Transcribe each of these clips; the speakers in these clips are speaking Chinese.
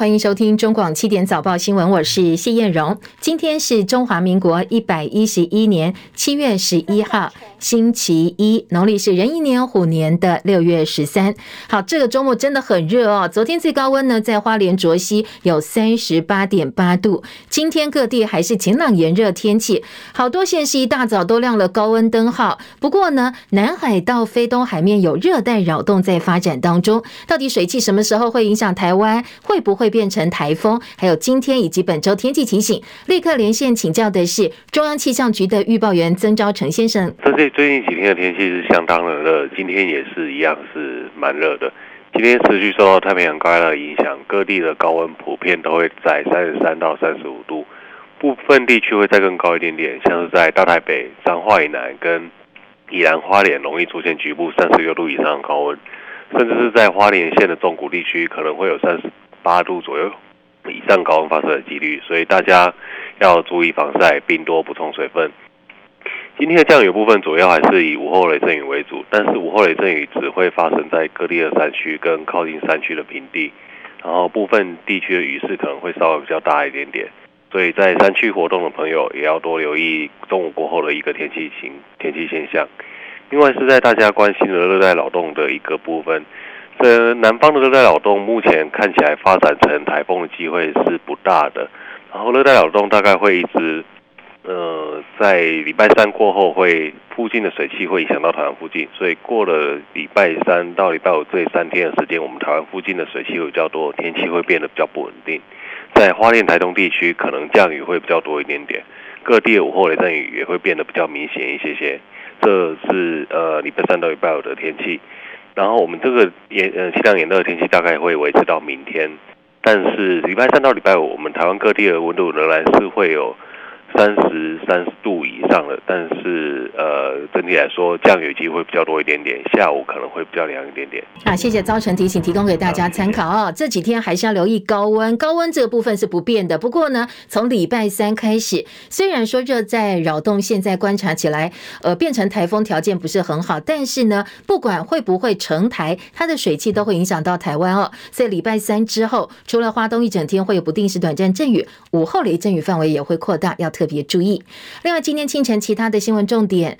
欢迎收听中广七点早报新闻，我是谢艳荣。今天是中华民国一百一十一年七月十一号，星期一，农历是壬寅年虎年的六月十三。好，这个周末真的很热哦。昨天最高温呢，在花莲卓溪有三十八点八度。今天各地还是晴朗炎热天气，好多县市一大早都亮了高温灯号。不过呢，南海到非东海面有热带扰动在发展当中，到底水汽什么时候会影响台湾？会不会？变成台风，还有今天以及本周天气提醒，立刻连线请教的是中央气象局的预报员曾昭成先生。最近几天的天气是相当的热，今天也是一样是蛮热的。今天持续受到太平洋高压的影响，各地的高温普遍都会在三十三到三十五度，部分地区会再更高一点点，像是在大台北、彰化以南跟宜兰花莲容易出现局部三十六度以上的高温，甚至是在花莲县的中谷地区可能会有三十。八度左右以上高温发生的几率，所以大家要注意防晒，并多补充水分。今天的降雨部分主要还是以午后雷阵雨为主，但是午后雷阵雨只会发生在各地的山区跟靠近山区的平地，然后部分地区的雨势可能会稍微比较大一点点，所以在山区活动的朋友也要多留意中午过后的一个天气情天气现象。另外是在大家关心的热带扰动的一个部分。这南方的热带扰动目前看起来发展成台风的机会是不大的，然后热带扰动大概会一直，呃，在礼拜三过后会附近的水汽会影响到台湾附近，所以过了礼拜三到礼拜五这三天的时间，我们台湾附近的水汽会比较多，天气会变得比较不稳定，在花莲台东地区可能降雨会比较多一点点，各地的午后雷阵雨也会变得比较明显一些些，这是呃礼拜三到礼拜五的天气。然后我们这个炎呃气量炎热的天气大概会维持到明天，但是礼拜三到礼拜五，我们台湾各地的温度仍然是会有。三十三度以上了，但是呃，整体来说降雨机会比较多一点点，下午可能会比较凉一点点。啊，谢谢昭成提醒，提供给大家参考啊、哦。这几天还是要留意高温，高温这个部分是不变的。不过呢，从礼拜三开始，虽然说热带扰动现在观察起来，呃，变成台风条件不是很好，但是呢，不管会不会成台，它的水汽都会影响到台湾哦。所以礼拜三之后，除了花东一整天会有不定时短暂阵雨，午后雷阵雨范围也会扩大，要特别注意。另外，今天清晨其他的新闻重点。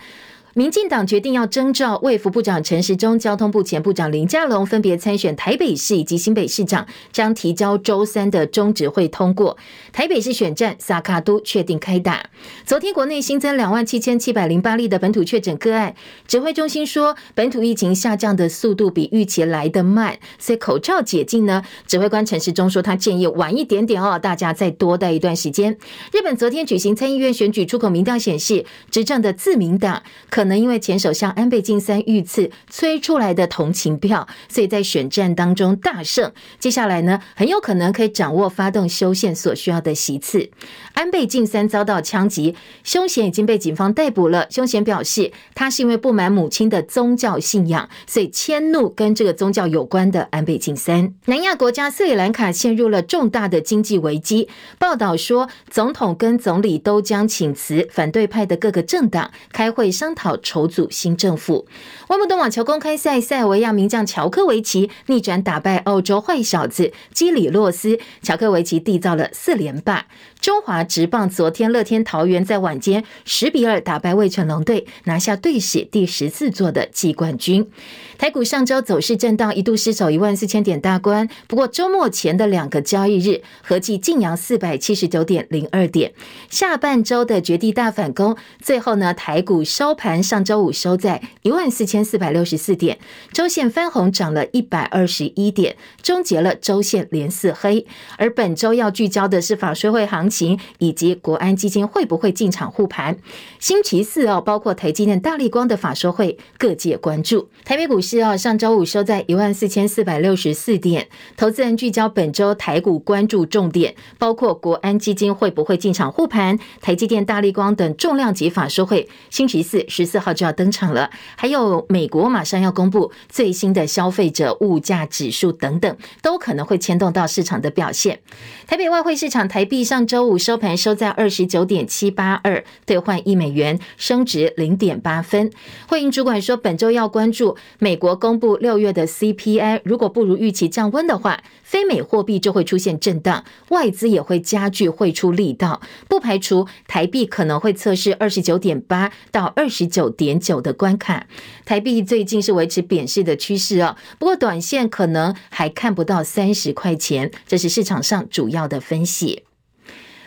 民进党决定要征召卫福部长陈时中、交通部前部长林佳龙分别参选台北市以及新北市长，将提交周三的中执会通过。台北市选战萨卡都确定开打。昨天国内新增两万七千七百零八例的本土确诊个案，指挥中心说本土疫情下降的速度比预期来得慢，所以口罩解禁呢，指挥官陈时中说他建议晚一点点哦，大家再多待一段时间。日本昨天举行参议院选举出口民调显示，执政的自民党可。可能因为前首相安倍晋三遇刺催出来的同情票，所以在选战当中大胜。接下来呢，很有可能可以掌握发动修宪所需要的席次。安倍晋三遭到枪击，凶嫌已经被警方逮捕了。凶嫌表示，他是因为不满母亲的宗教信仰，所以迁怒跟这个宗教有关的安倍晋三。南亚国家斯里兰卡陷入了重大的经济危机。报道说，总统跟总理都将请辞，反对派的各个政党开会商讨。筹组新政府。温布顿网球公开赛，塞尔维亚名将乔科维奇逆转打败澳洲坏小子基里洛斯，乔科维奇缔造了四连霸。中华职棒昨天乐天桃园在晚间十比二打败味全龙队，拿下队史第十四座的季冠军。台股上周走势震荡，一度失守一万四千点大关。不过周末前的两个交易日合计劲扬四百七十九点零二点。下半周的绝地大反攻，最后呢，台股收盘上周五收在一万四千四百六十四点，周线翻红涨了一百二十一点，终结了周线连四黑。而本周要聚焦的是法说会行情以及国安基金会不会进场护盘。星期四哦，包括台积电、大立光的法说会，各界关注。台北股市。哦，上周五收在一万四千四百六十四点。投资人聚焦本周台股关注重点，包括国安基金会不会进场护盘，台积电、大立光等重量级法说会，星期四十四号就要登场了。还有美国马上要公布最新的消费者物价指数等等，都可能会牵动到市场的表现。台北外汇市场台币上周五收盘收在二十九点七八二，兑换一美元升值零点八分。会银主管说，本周要关注美国公布六月的 CPI，如果不如预期降温的话，非美货币就会出现震荡，外资也会加剧汇出力道，不排除台币可能会测试二十九点八到二十九点九的关卡。台币最近是维持贬势的趋势哦，不过短线可能还看不到三十块钱，这是市场上主要的分析。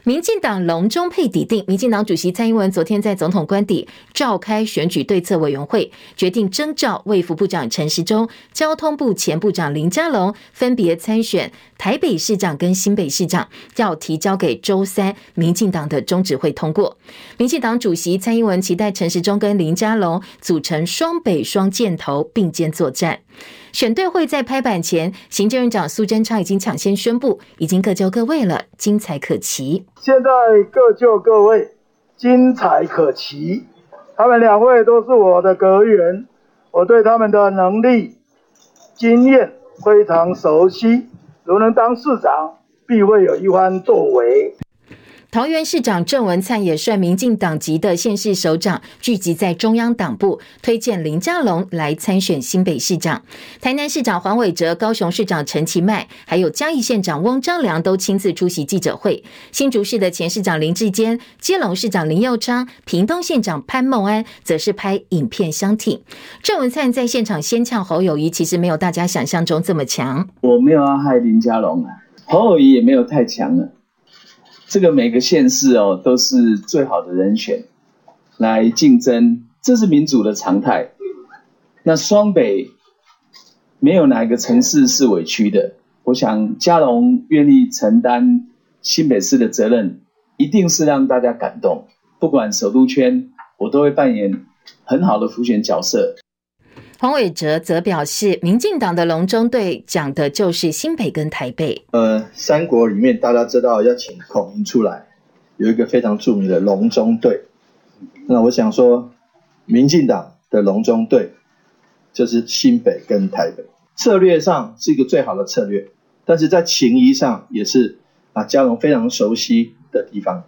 民进党龙中配底定，民进党主席蔡英文昨天在总统官邸召开选举对策委员会，决定征召卫副部长陈时中、交通部前部长林佳龙分别参选台北市长跟新北市长，要提交给周三民进党的中指会通过。民进党主席蔡英文期待陈时中跟林佳龙组成双北双箭头并肩作战。选对会在拍板前，行政院长苏贞昌已经抢先宣布，已经各就各位了，精彩可期。现在各就各位，精彩可期。他们两位都是我的阁员，我对他们的能力、经验非常熟悉。如能当市长，必会有一番作为。桃园市长郑文灿也率民进党籍的县市首长聚集在中央党部，推荐林佳龙来参选新北市长。台南市长黄伟哲、高雄市长陈其迈，还有嘉义县长翁章梁都亲自出席记者会。新竹市的前市长林智坚、基隆市长林佑昌、屏东县长潘孟安，则是拍影片相挺。郑文灿在现场先呛侯友谊，其实没有大家想象中这么强。我没有要害林佳龙啊，侯友谊也没有太强了。这个每个县市哦，都是最好的人选来竞争，这是民主的常态。那双北没有哪一个城市是委屈的。我想佳龙愿意承担新北市的责任，一定是让大家感动。不管首都圈，我都会扮演很好的辅选角色。黄伟哲则表示，民进党的龙中队讲的就是新北跟台北。呃，三国里面大家知道要请孔明出来，有一个非常著名的龙中队。那我想说，民进党的龙中队就是新北跟台北，策略上是一个最好的策略，但是在情谊上也是啊，嘉荣非常熟悉的地方。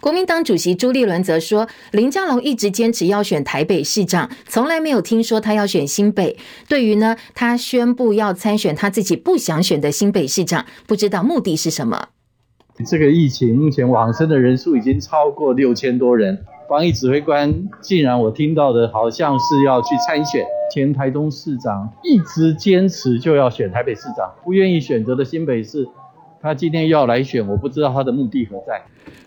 国民党主席朱立伦则说，林佳龙一直坚持要选台北市长，从来没有听说他要选新北。对于呢，他宣布要参选他自己不想选的新北市长，不知道目的是什么。这个疫情目前往生的人数已经超过六千多人，防疫指挥官竟然我听到的好像是要去参选。前台东市长一直坚持就要选台北市长，不愿意选择的新北市，他今天要来选，我不知道他的目的何在。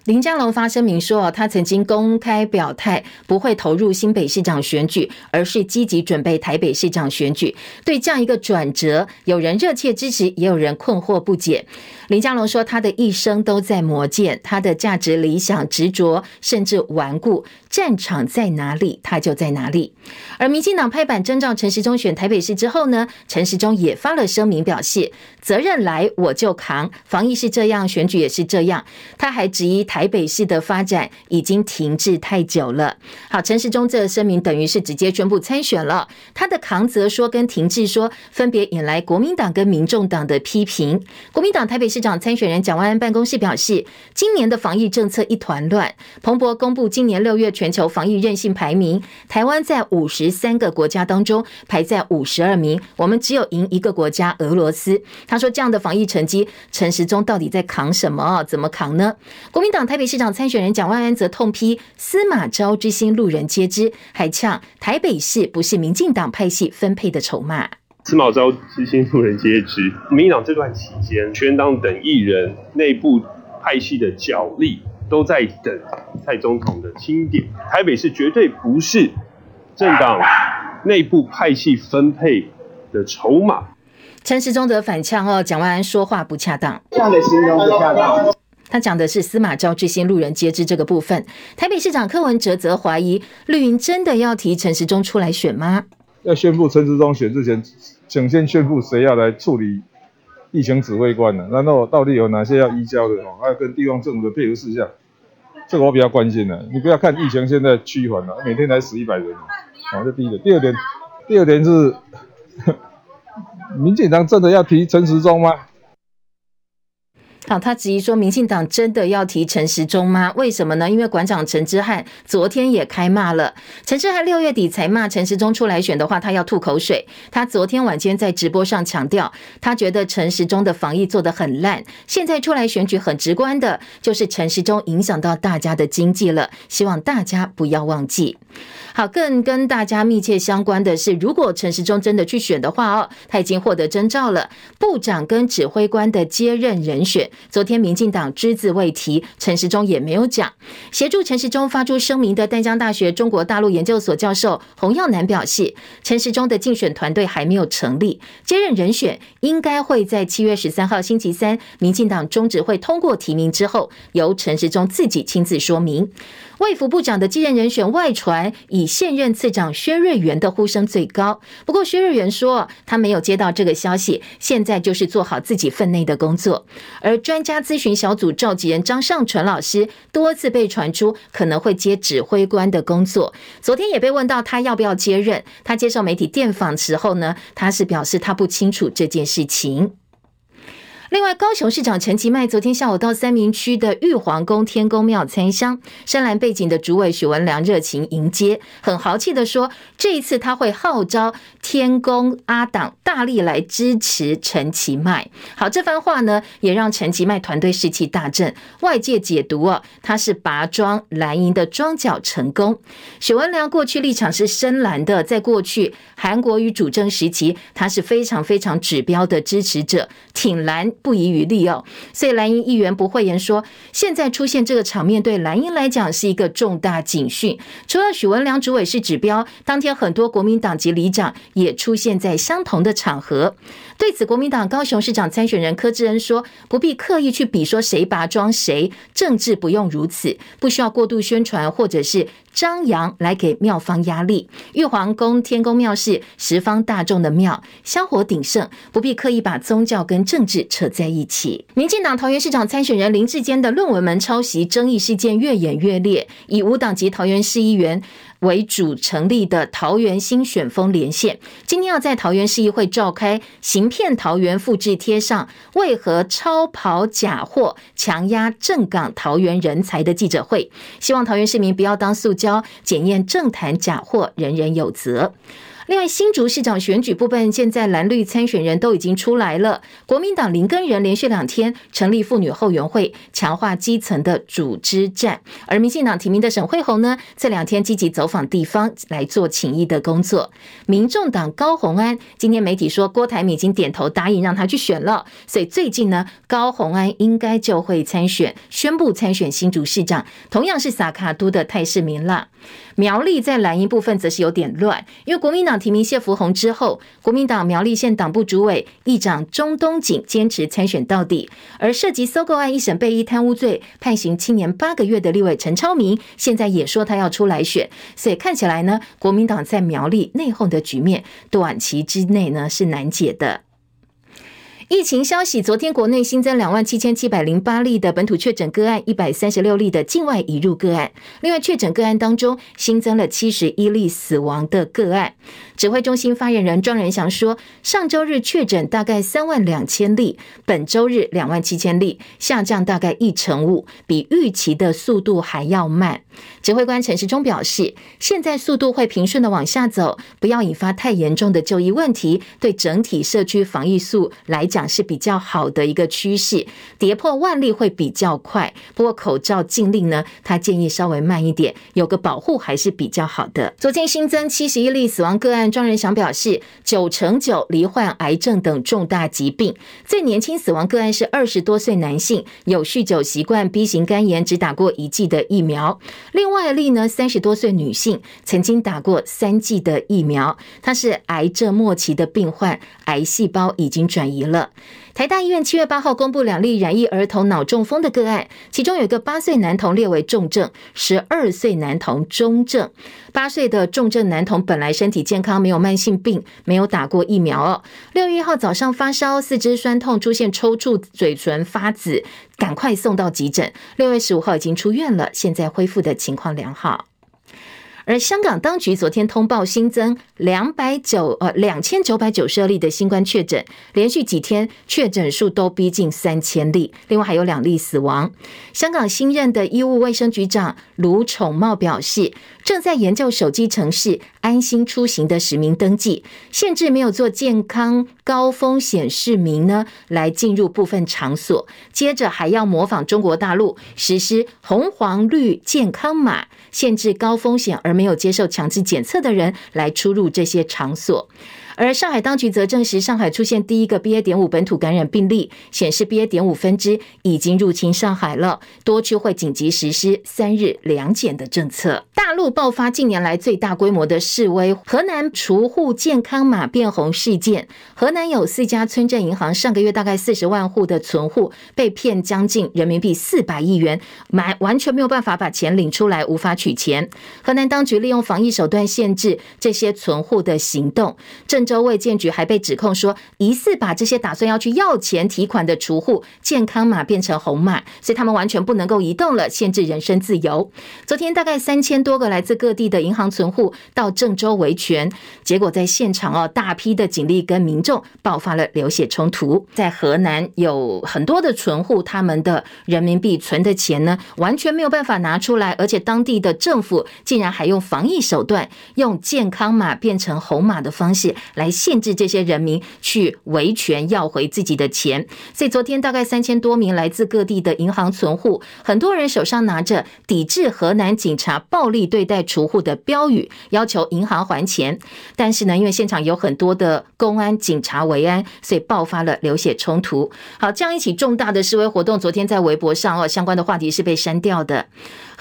林佳龙发声明说，他曾经公开表态不会投入新北市长选举，而是积极准备台北市长选举。对这样一个转折，有人热切支持，也有人困惑不解。林佳龙说，他的一生都在磨剑，他的价值、理想、执着，甚至顽固，战场在哪里，他就在哪里。而民进党拍板征召陈时中选台北市之后呢，陈时中也发了声明，表示责任来我就扛，防疫是这样，选举也是这样。他还指质疑台北市的发展已经停滞太久了。好，陈时中这声明等于是直接宣布参选了。他的扛责说跟停滞说，分别引来国民党跟民众党的批评。国民党台北市长参选人蒋万安办公室表示，今年的防疫政策一团乱。彭博公布今年六月全球防疫韧性排名，台湾在五十三个国家当中排在五十二名，我们只有赢一个国家俄罗斯。他说这样的防疫成绩，陈时中到底在扛什么？怎么扛呢？国民党台北市长参选人蒋万安则痛批司马昭之心路人皆知，还呛台北市不是民进党派系分配的筹码。司马昭之心路人皆知，民进党这段期间，全党等艺人内部派系的角力都在等蔡总统的钦点。台北市绝对不是政党内部派系分配的筹码。陈时中则反呛哦，蒋万安说话不恰当，这样的形容不恰当。他讲的是司马昭之心，路人皆知这个部分。台北市长柯文哲则怀疑绿营真的要提陈时中出来选吗？要宣布陈时中选之前，请先宣布谁要来处理疫情指挥官呢？然后到底有哪些要移交的哦？还要跟地方政府的配合事项，这个我比较关心的。你不要看疫情现在趋缓了，每天才死一百人，好，这第一点。第二点，第二点是，民进党真的要提陈时中吗？好，他质疑说，民进党真的要提陈时中吗？为什么呢？因为馆长陈之汉昨天也开骂了。陈之汉六月底才骂陈时中出来选的话，他要吐口水。他昨天晚间在直播上强调，他觉得陈时中的防疫做得很烂。现在出来选举，很直观的就是陈时中影响到大家的经济了。希望大家不要忘记。好，更跟大家密切相关的是，如果陈时中真的去选的话哦，他已经获得征召了，部长跟指挥官的接任人选。昨天民进党只字未提，陈时中也没有讲。协助陈时中发出声明的淡江大学中国大陆研究所教授洪耀南表示，陈时中的竞选团队还没有成立，接任人选应该会在七月十三号星期三，民进党中执会通过提名之后，由陈时中自己亲自说明。卫福部长的继任人选外传，以现任次长薛瑞元的呼声最高。不过薛瑞元说，他没有接到这个消息，现在就是做好自己分内的工作。而专家咨询小组召集人张尚淳老师多次被传出可能会接指挥官的工作，昨天也被问到他要不要接任。他接受媒体电访时候呢，他是表示他不清楚这件事情。另外，高雄市长陈其迈昨天下午到三民区的玉皇宫天公庙参香，深蓝背景的主委许文良热情迎接，很豪气的说，这一次他会号召天公阿党大力来支持陈其迈。好，这番话呢，也让陈其迈团队士气大振，外界解读啊，他是拔庄蓝营的庄脚成功。许文良过去立场是深蓝的，在过去韩国瑜主政时期，他是非常非常指标的支持者，挺蓝。不遗余力哦，所以蓝营议员不讳言说，现在出现这个场面对蓝营来讲是一个重大警讯。除了许文良主委是指标，当天很多国民党籍里长也出现在相同的场合。对此，国民党高雄市长参选人柯志恩说：“不必刻意去比说谁拔庄谁，政治不用如此，不需要过度宣传或者是张扬来给庙方压力。玉皇宫天宫庙是十方大众的庙，香火鼎盛，不必刻意把宗教跟政治扯在一起。”民进党桃园市长参选人林志坚的论文门抄袭争议事件越演越烈，以无党籍桃园市议员为主成立的桃园新选风连线，今天要在桃园市议会召开“行骗桃园复制贴上为何超跑假货强压正港桃园人才”的记者会，希望桃园市民不要当塑胶，检验政坛假货，人人有责。另外，新竹市长选举部分，现在蓝绿参选人都已经出来了。国民党林根仁连续两天成立妇女后援会，强化基层的组织战；而民进党提名的沈慧虹呢，这两天积极走访地方来做请益的工作。民众党高虹安今天媒体说，郭台铭已经点头答应让他去选了，所以最近呢，高虹安应该就会参选，宣布参选新竹市长，同样是撒卡都的泰市民了。苗栗在蓝营部分则是有点乱，因为国民党提名谢福洪之后，国民党苗栗县党部主委议长钟东锦坚持参选到底，而涉及搜购案一审被依贪污罪判刑七年八个月的立委陈超明，现在也说他要出来选，所以看起来呢，国民党在苗栗内讧的局面，短期之内呢是难解的。疫情消息，昨天国内新增两万七千七百零八例的本土确诊个案，一百三十六例的境外移入个案。另外，确诊个案当中新增了七十一例死亡的个案。指挥中心发言人庄人祥说，上周日确诊大概三万两千例，本周日两万七千例，下降大概一成五，比预期的速度还要慢。指挥官陈时中表示，现在速度会平顺的往下走，不要引发太严重的就医问题，对整体社区防疫数来讲。是比较好的一个趋势，跌破万例会比较快。不过口罩禁令呢，他建议稍微慢一点，有个保护还是比较好的。昨天新增七十一例死亡个案，庄人祥表示，九成九罹患癌症等重大疾病。最年轻死亡个案是二十多岁男性，有酗酒习惯，B 型肝炎，只打过一剂的疫苗。另外一例呢，三十多岁女性，曾经打过三剂的疫苗，她是癌症末期的病患，癌细胞已经转移了。台大医院七月八号公布两例染疫儿童脑中风的个案，其中有一个八岁男童列为重症，十二岁男童中症。八岁的重症男童本来身体健康，没有慢性病，没有打过疫苗。六月一号早上发烧、四肢酸痛、出现抽搐、嘴唇发紫，赶快送到急诊。六月十五号已经出院了，现在恢复的情况良好。而香港当局昨天通报新增两百九呃两千九百九十二例的新冠确诊，连续几天确诊数都逼近三千例，另外还有两例死亡。香港新任的医务卫生局长卢宠茂表示，正在研究手机程式安心出行的实名登记，限制没有做健康高风险市民呢来进入部分场所。接着还要模仿中国大陆实施红黄绿健康码，限制高风险而没有接受强制检测的人来出入这些场所。而上海当局则证实，上海出现第一个 BA. 点五本土感染病例，显示 BA. 点五分支已经入侵上海了，多区会紧急实施三日两检的政策。大陆爆发近年来最大规模的示威，河南储户健康码变红事件，河南有四家村镇银行上个月大概四十万户的存户被骗将近人民币四百亿元，买完全没有办法把钱领出来，无法取钱。河南当局利用防疫手段限制这些存户的行动，郑州卫健局还被指控说，疑似把这些打算要去要钱提款的储户健康码变成红码，所以他们完全不能够移动了，限制人身自由。昨天大概三千多个来自各地的银行存户到郑州维权，结果在现场哦，大批的警力跟民众爆发了流血冲突。在河南有很多的存户，他们的人民币存的钱呢，完全没有办法拿出来，而且当地的政府竟然还用防疫手段，用健康码变成红码的方式。来限制这些人民去维权要回自己的钱，所以昨天大概三千多名来自各地的银行存户，很多人手上拿着抵制河南警察暴力对待储户的标语，要求银行还钱。但是呢，因为现场有很多的公安警察维安，所以爆发了流血冲突。好，这样一起重大的示威活动，昨天在微博上哦，相关的话题是被删掉的。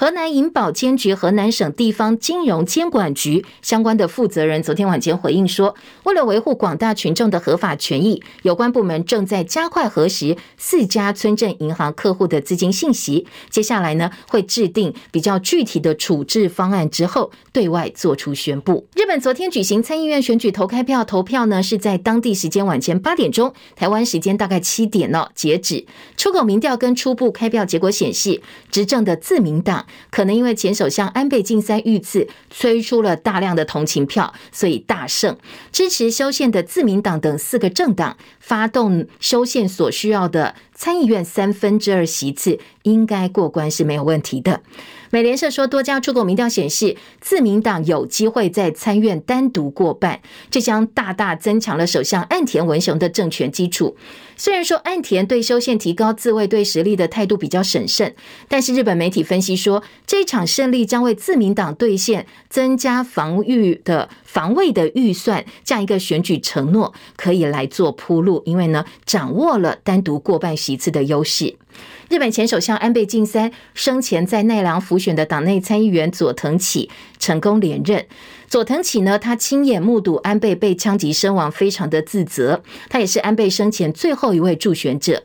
河南银保监局、河南省地方金融监管局相关的负责人昨天晚间回应说，为了维护广大群众的合法权益，有关部门正在加快核实四家村镇银行客户的资金信息。接下来呢，会制定比较具体的处置方案之后，对外做出宣布。日本昨天举行参议院选举投开票，投票呢是在当地时间晚间八点钟，台湾时间大概七点哦截止。出口民调跟初步开票结果显示，执政的自民党。可能因为前首相安倍晋三遇刺催出了大量的同情票，所以大胜。支持修宪的自民党等四个政党发动修宪所需要的参议院三分之二席次，应该过关是没有问题的。美联社说，多家出口民调显示，自民党有机会在参院单独过半，这将大大增强了首相岸田文雄的政权基础。虽然说岸田对修宪提高自卫队实力的态度比较审慎，但是日本媒体分析说，这一场胜利将为自民党兑现增加防御的防卫的预算这样一个选举承诺，可以来做铺路，因为呢，掌握了单独过半席次的优势。日本前首相安倍晋三生前在奈良辅选的党内参议员佐藤启成功连任。佐藤启呢，他亲眼目睹安倍被枪击身亡，非常的自责。他也是安倍生前最后一位助选者。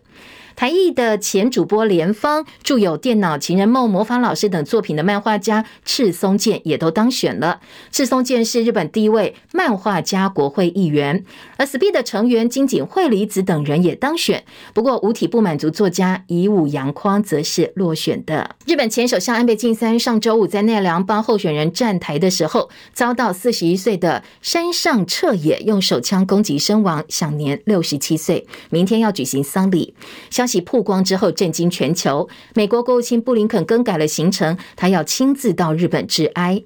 台艺的前主播连芳，著有《电脑情人梦》《魔法老师》等作品的漫画家赤松健也都当选了。赤松健是日本第一位漫画家国会议员，而 SPEED 的成员金井惠梨子等人也当选。不过，五体不满足作家乙武洋匡则是落选的。日本前首相安倍晋三上周五在奈良帮候选人站台的时候，遭到四十一岁的山上彻也用手枪攻击身亡，享年六十七岁。明天要举行丧礼。消息曝光之后，震惊全球。美国国务卿布林肯更改了行程，他要亲自到日本致哀。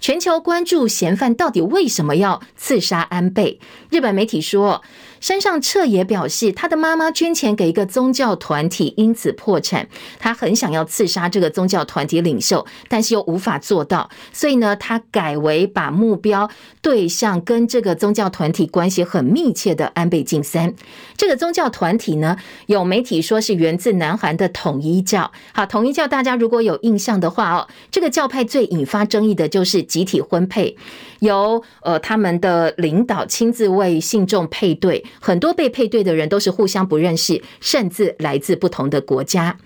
全球关注嫌犯到底为什么要刺杀安倍？日本媒体说，山上彻也表示，他的妈妈捐钱给一个宗教团体，因此破产。他很想要刺杀这个宗教团体领袖，但是又无法做到，所以呢，他改为把目标对象跟这个宗教团体关系很密切的安倍晋三。这个宗教团体呢，有媒体说是源自南韩的统一教。好，统一教大家如果有印象的话哦，这个教派最引发争议的就是集体婚配，由呃他们的领导亲自为信众配对。很多被配对的人都是互相不认识，甚至来自不同的国家。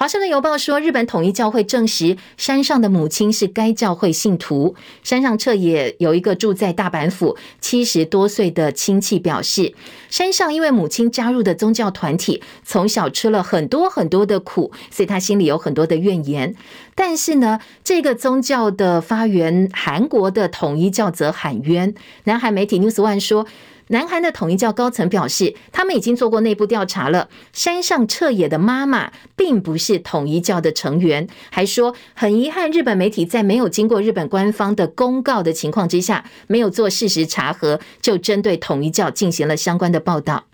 华盛顿邮报说，日本统一教会证实山上的母亲是该教会信徒。山上彻也有一个住在大阪府七十多岁的亲戚表示，山上因为母亲加入的宗教团体，从小吃了很多很多的苦，所以他心里有很多的怨言。但是呢，这个宗教的发源韩国的统一教则喊冤。南韩媒体 News One 说。南韩的统一教高层表示，他们已经做过内部调查了。山上彻也的妈妈并不是统一教的成员，还说很遗憾，日本媒体在没有经过日本官方的公告的情况之下，没有做事实查核，就针对统一教进行了相关的报道。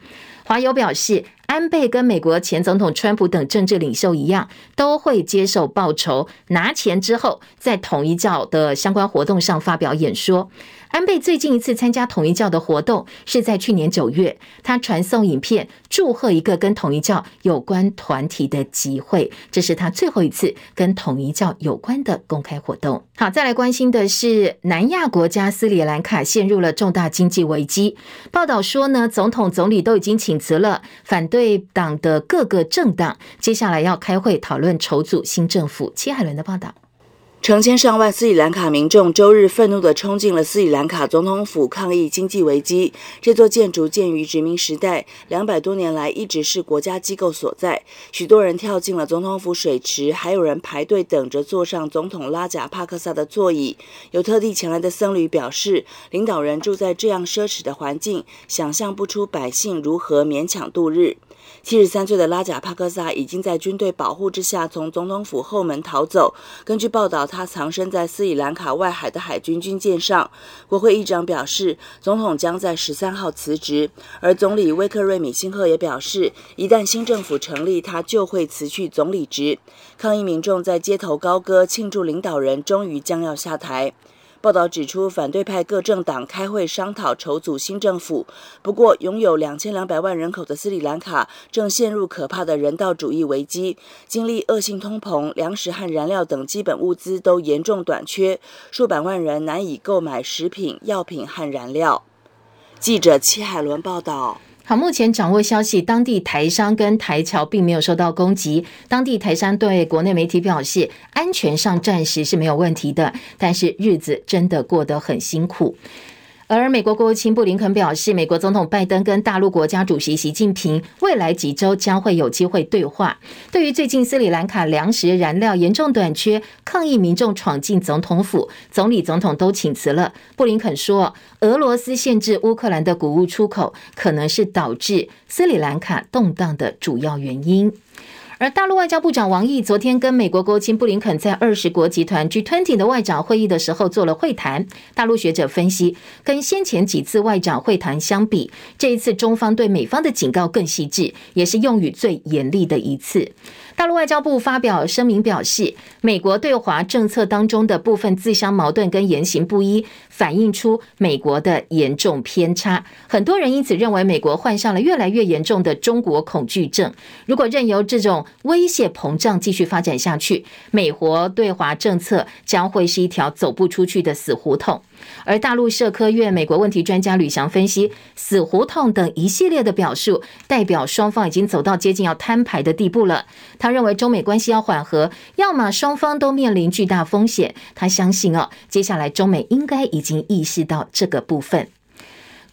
华友表示，安倍跟美国前总统川普等政治领袖一样，都会接受报酬，拿钱之后，在统一教的相关活动上发表演说。安倍最近一次参加统一教的活动是在去年九月，他传送影片祝贺一个跟统一教有关团体的集会，这是他最后一次跟统一教有关的公开活动。好，再来关心的是南亚国家斯里兰卡陷入了重大经济危机。报道说呢，总统、总理都已经请辞了，反对党的各个政党接下来要开会讨论筹组新政府。戚海伦的报道。成千上万斯里兰卡民众周日愤怒地冲进了斯里兰卡总统府抗议经济危机。这座建筑建于殖民时代，两百多年来一直是国家机构所在。许多人跳进了总统府水池，还有人排队等着坐上总统拉贾帕克萨的座椅。有特地前来的僧侣表示，领导人住在这样奢侈的环境，想象不出百姓如何勉强度日。七十三岁的拉贾帕克萨已经在军队保护之下从总统府后门逃走。根据报道，他藏身在斯里兰卡外海的海军军舰上。国会议长表示，总统将在十三号辞职，而总理威克瑞米辛赫也表示，一旦新政府成立，他就会辞去总理职。抗议民众在街头高歌，庆祝领导人终于将要下台。报道指出，反对派各政党开会商讨筹组新政府。不过，拥有两千两百万人口的斯里兰卡正陷入可怕的人道主义危机，经历恶性通膨，粮食和燃料等基本物资都严重短缺，数百万人难以购买食品、药品和燃料。记者戚海伦报道。好，目前掌握消息，当地台商跟台侨并没有受到攻击。当地台商对国内媒体表示，安全上暂时是没有问题的，但是日子真的过得很辛苦。而美国国务卿布林肯表示，美国总统拜登跟大陆国家主席习近平未来几周将会有机会对话。对于最近斯里兰卡粮食燃料严重短缺，抗议民众闯进总统府，总理、总统都请辞了。布林肯说，俄罗斯限制乌克兰的谷物出口，可能是导致斯里兰卡动荡的主要原因。而大陆外交部长王毅昨天跟美国国务卿布林肯在二十国集团 G20 的外长会议的时候做了会谈。大陆学者分析，跟先前几次外长会谈相比，这一次中方对美方的警告更细致，也是用语最严厉的一次。大陆外交部发表声明表示，美国对华政策当中的部分自相矛盾跟言行不一，反映出美国的严重偏差。很多人因此认为，美国患上了越来越严重的中国恐惧症。如果任由这种威胁膨胀继续发展下去，美国对华政策将会是一条走不出去的死胡同。而大陆社科院美国问题专家吕翔分析，死胡同等一系列的表述，代表双方已经走到接近要摊牌的地步了。他认为中美关系要缓和，要么双方都面临巨大风险。他相信哦，接下来中美应该已经意识到这个部分。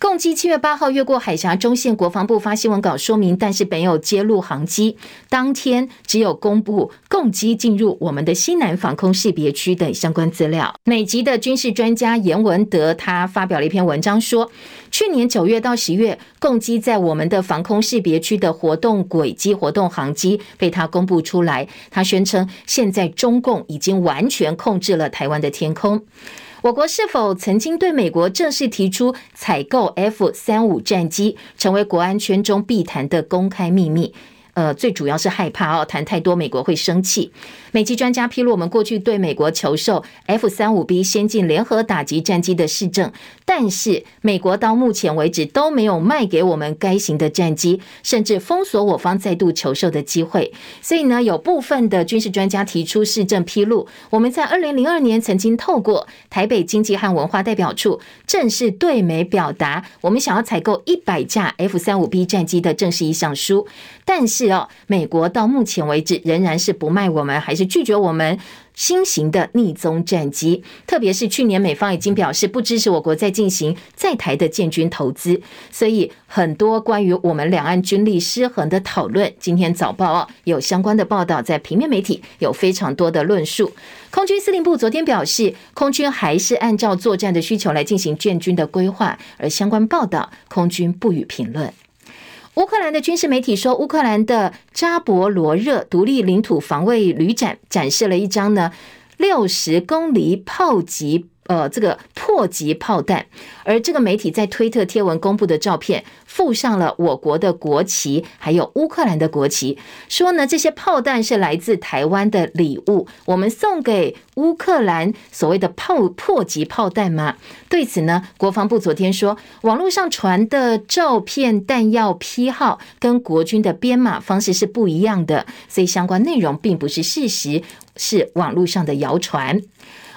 共机七月八号越过海峡中线，国防部发新闻稿说明，但是没有揭露航机。当天只有公布共机进入我们的西南防空识别区等相关资料。美籍的军事专家严文德他发表了一篇文章说，去年九月到十月，共机在我们的防空识别区的活动轨迹、活动航机被他公布出来。他宣称，现在中共已经完全控制了台湾的天空。我国是否曾经对美国正式提出采购 F 三五战机，成为国安圈中必谈的公开秘密？呃，最主要是害怕哦，谈太多美国会生气。美籍专家披露，我们过去对美国求售 F 三五 B 先进联合打击战机的事证，但是美国到目前为止都没有卖给我们该型的战机，甚至封锁我方再度求售的机会。所以呢，有部分的军事专家提出事证披露，我们在二零零二年曾经透过台北经济和文化代表处正式对美表达，我们想要采购一百架 F 三五 B 战机的正式意向书，但是。是哦，美国到目前为止仍然是不卖我们，还是拒绝我们。新型的逆踪战机，特别是去年美方已经表示不支持我国在进行在台的建军投资，所以很多关于我们两岸军力失衡的讨论，今天早报哦有相关的报道，在平面媒体有非常多的论述。空军司令部昨天表示，空军还是按照作战的需求来进行建军的规划，而相关报道，空军不予评论。乌克兰的军事媒体说，乌克兰的扎博罗热独立领土防卫旅展展示了一张呢六十公里炮击。呃，这个迫击炮弹，而这个媒体在推特贴文公布的照片，附上了我国的国旗，还有乌克兰的国旗，说呢，这些炮弹是来自台湾的礼物，我们送给乌克兰所谓的炮迫击炮弹吗？对此呢，国防部昨天说，网络上传的照片弹药批号跟国军的编码方式是不一样的，所以相关内容并不是事实，是网络上的谣传。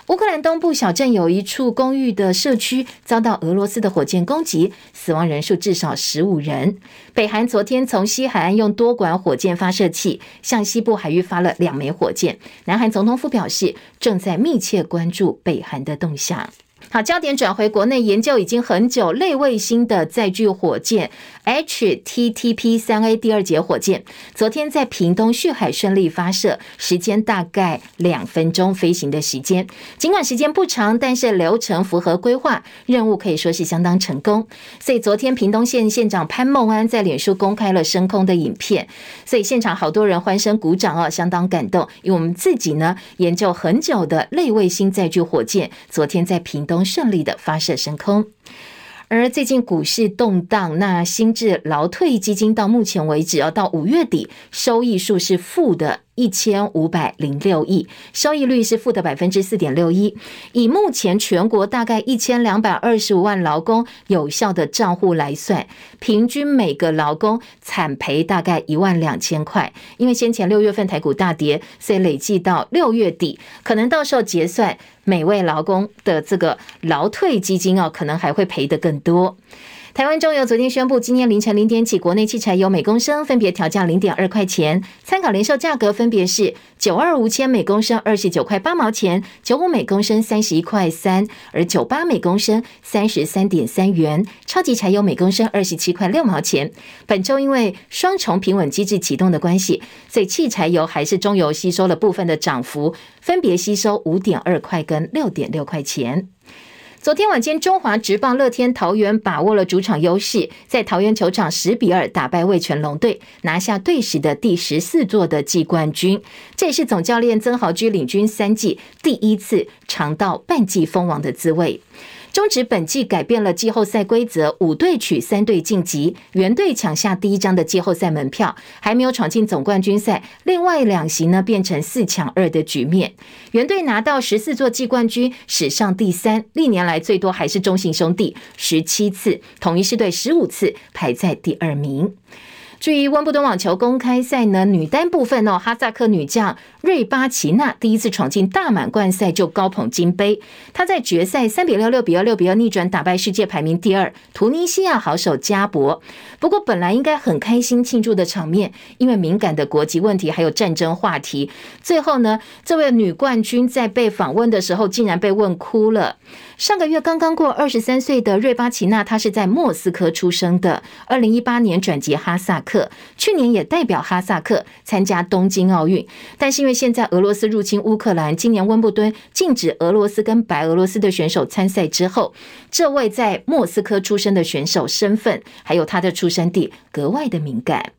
乌克兰东部小镇有一处公寓的社区遭到俄罗斯的火箭攻击，死亡人数至少十五人。北韩昨天从西海岸用多管火箭发射器向西部海域发了两枚火箭。南韩总统府表示，正在密切关注北韩的动向。好，焦点转回国内，研究已经很久，类卫星的载具火箭 HTTP 三 A 第二节火箭，昨天在屏东旭海顺利发射，时间大概两分钟飞行的时间。尽管时间不长，但是流程符合规划，任务可以说是相当成功。所以昨天屏东县县长潘孟安在脸书公开了升空的影片，所以现场好多人欢声鼓掌哦，相当感动。因为我们自己呢研究很久的类卫星载具火箭，昨天在屏东。顺利的发射升空，而最近股市动荡，那新制劳退基金到目前为止要到五月底，收益数是负的。一千五百零六亿，收益率是负的百分之四点六一。以目前全国大概一千两百二十五万劳工有效的账户来算，平均每个劳工惨赔大概一万两千块。因为先前六月份台股大跌，所以累计到六月底，可能到时候结算每位劳工的这个劳退基金哦，可能还会赔得更多。台湾中油昨天宣布，今天凌晨零点起，国内汽柴油每公升分别调降零点二块钱，参考零售价格分别是九二五千每公升二十九块八毛钱，九五每公升三十一块三，而九八每公升三十三点三元，超级柴油每公升二十七块六毛钱。本周因为双重平稳机制启动的关系，所以汽柴油还是中油吸收了部分的涨幅，分别吸收五点二块跟六点六块钱。昨天晚间，中华职棒乐天桃园把握了主场优势，在桃园球场十比二打败味全龙队，拿下队史的第十四座的季冠军。这也是总教练曾豪居领军三季第一次尝到半季封王的滋味。中职本季改变了季后赛规则，五队取三队晋级，原队抢下第一张的季后赛门票，还没有闯进总冠军赛。另外两席呢，变成四抢二的局面，原队拿到十四座季冠军，史上第三，历年来最多还是中信兄弟十七次，统一狮队十五次，排在第二名。至于温布顿网球公开赛呢，女单部分哦，哈萨克女将瑞巴奇娜第一次闯进大满贯赛就高捧金杯。她在决赛三比六、六比二、六比二逆转打败世界排名第二突尼西亚好手加博。不过本来应该很开心庆祝的场面，因为敏感的国籍问题还有战争话题，最后呢，这位女冠军在被访问的时候竟然被问哭了。上个月刚刚过二十三岁的瑞巴奇娜，她是在莫斯科出生的，二零一八年转籍哈萨克，去年也代表哈萨克参加东京奥运。但是因为现在俄罗斯入侵乌克兰，今年温布敦禁止俄罗斯跟白俄罗斯的选手参赛之后，这位在莫斯科出生的选手身份，还有他的出生地格外的敏感。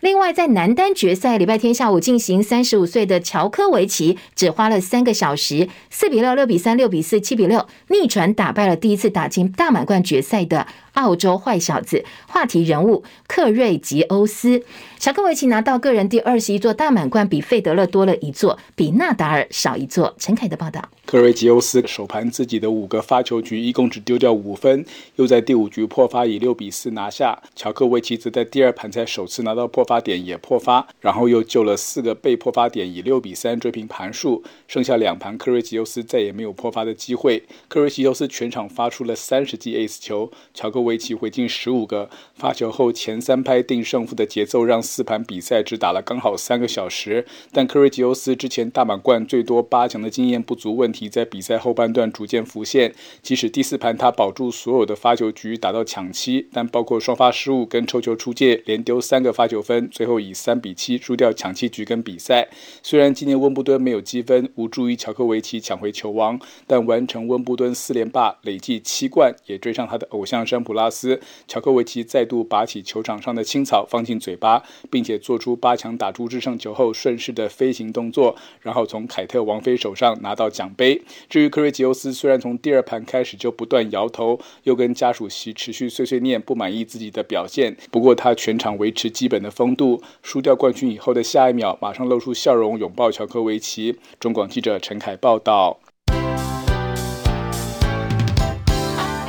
另外，在男单决赛，礼拜天下午进行，三十五岁的乔科维奇只花了三个小时，四比六、六比三、六比四、七比六逆转打败了第一次打进大满贯决赛的澳洲坏小子，话题人物克瑞吉欧斯。乔科维奇拿到个人第二十一座大满贯，比费德勒多了一座，比纳达尔少一座。陈凯的报道。克瑞吉欧斯首盘自己的五个发球局，一共只丢掉五分，又在第五局破发，以六比四拿下。乔科维奇则在第二盘才首次拿到破发点也破发，然后又救了四个被破发点，以六比三追平盘数，剩下两盘科瑞吉欧斯再也没有破发的机会。科瑞吉欧斯全场发出了三十记 ace 球，乔科维奇回敬十五个，发球后前三拍定胜负的节奏让四盘比赛只打了刚好三个小时。但科瑞吉欧斯之前大满贯最多八强的经验不足问题在比赛后半段逐渐浮现，即使第四盘他保住所有的发球局打到抢七，但包括双发失误跟抽球出界，连丢三个发球分，最后以三比七输掉抢七局跟比赛。虽然今年温布顿没有积分，无助于乔科维奇抢回球王，但完成温布顿四连霸，累计七冠，也追上他的偶像山普拉斯。乔科维奇再度拔起球场上的青草放进嘴巴，并且做出八强打出制胜球后顺势的飞行动作，然后从凯特王妃手上拿到奖杯。至于科瑞吉欧斯，虽然从第二盘开始就不断摇头，又跟家属席持续碎碎念不满意自己的表现，不过他全场维持基本的风度。输掉冠军以后的下一秒，马上露出笑容，拥抱乔科维奇。中广记者陈凯报道。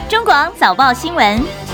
中广早报新闻。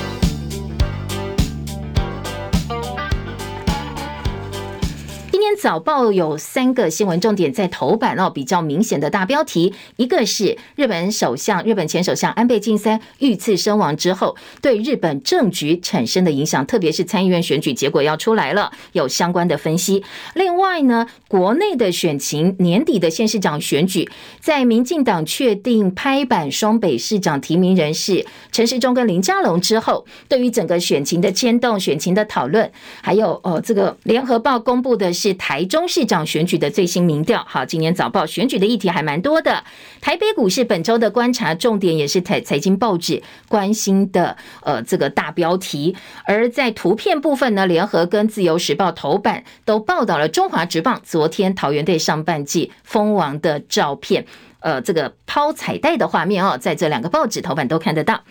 早报有三个新闻重点在头版哦，比较明显的大标题，一个是日本首相、日本前首相安倍晋三遇刺身亡之后对日本政局产生的影响，特别是参议院选举结果要出来了，有相关的分析。另外呢，国内的选情，年底的县市长选举，在民进党确定拍板双北市长提名人士陈时中跟林佳龙之后，对于整个选情的牵动、选情的讨论，还有哦，这个联合报公布的是。台中市长选举的最新民调，好，今年早报选举的议题还蛮多的。台北股市本周的观察重点也是财财经报纸关心的，呃，这个大标题。而在图片部分呢，联合跟自由时报头版都报道了中华职棒昨天桃园队上半季封王的照片，呃，这个抛彩带的画面哦，在这两个报纸头版都看得到。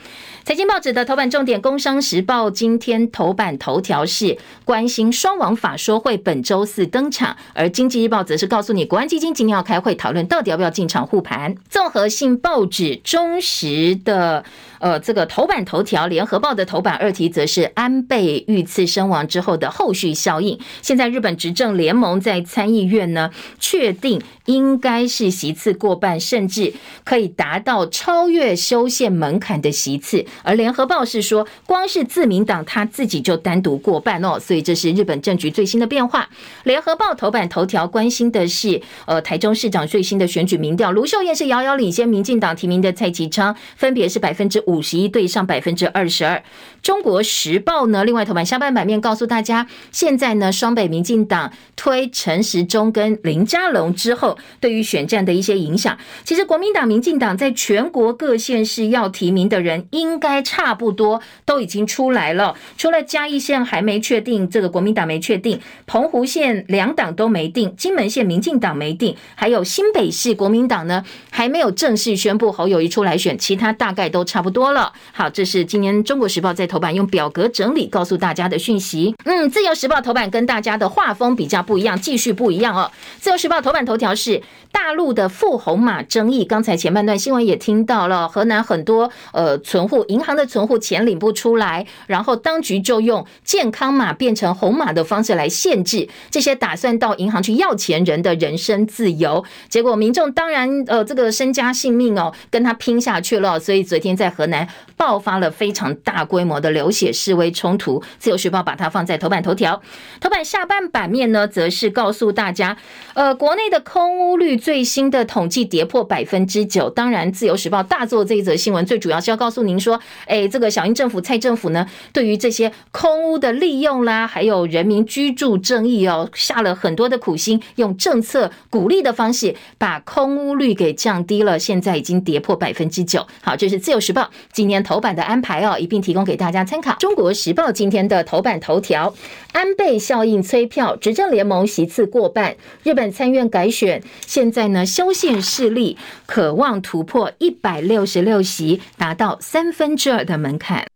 财经报纸的头版重点，《工商时报》今天头版头条是关心双王法说会本周四登场，而《经济日报》则是告诉你，国安基金今天要开会讨论到底要不要进场护盘。综合性报纸中时的呃这个头版头条，《联合报》的头版二题则是安倍遇刺身亡之后的后续效应。现在日本执政联盟在参议院呢，确定应该是席次过半，甚至可以达到超越修宪门槛的席次。而联合报是说，光是自民党他自己就单独过半哦，所以这是日本政局最新的变化。联合报头版头条关心的是，呃，台中市长最新的选举民调，卢秀燕是遥遥领先民进党提名的蔡其昌，分别是百分之五十一对上百分之二十二。中国时报呢，另外头版下半版面告诉大家，现在呢，双北民进党推陈时中跟林佳龙之后，对于选战的一些影响。其实国民党、民进党在全国各县市要提名的人，应该差不多都已经出来了。除了嘉义县还没确定，这个国民党没确定，澎湖县两党都没定，金门县民进党没定，还有新北市国民党呢，还没有正式宣布侯友谊出来选，其他大概都差不多了。好，这是今年中国时报在。头版用表格整理告诉大家的讯息，嗯，自由时报头版跟大家的画风比较不一样，继续不一样哦。自由时报头版头条是大陆的富红码争议，刚才前半段新闻也听到了，河南很多呃存户银行的存户钱领不出来，然后当局就用健康码变成红码的方式来限制这些打算到银行去要钱人的人身自由，结果民众当然呃这个身家性命哦跟他拼下去了，所以昨天在河南爆发了非常大规模的流血示威冲突，自由时报把它放在头版头条。头版下半版面呢，则是告诉大家，呃，国内的空屋率最新的统计跌破百分之九。当然，自由时报大做这一则新闻，最主要是要告诉您说，哎，这个小英政府、蔡政府呢，对于这些空屋的利用啦，还有人民居住正义哦，下了很多的苦心，用政策鼓励的方式，把空屋率给降低了，现在已经跌破百分之九。好，这是自由时报今年头版的安排哦，一并提供给大家。参考《中国时报》今天的头版头条：安倍效应催票，执政联盟席次过半。日本参院改选，现在呢，修宪势力渴望突破一百六十六席，达到三分之二的门槛。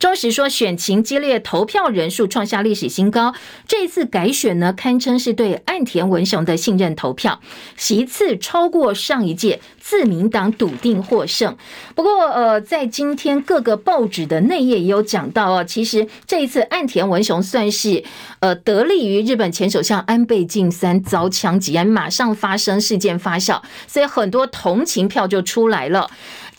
中时说，选情激烈，投票人数创下历史新高。这一次改选呢，堪称是对岸田文雄的信任投票，席次超过上一届，自民党笃定获胜。不过，呃，在今天各个报纸的内页也有讲到哦，其实这一次岸田文雄算是呃得力于日本前首相安倍晋三遭枪击案，马上发生事件发酵，所以很多同情票就出来了。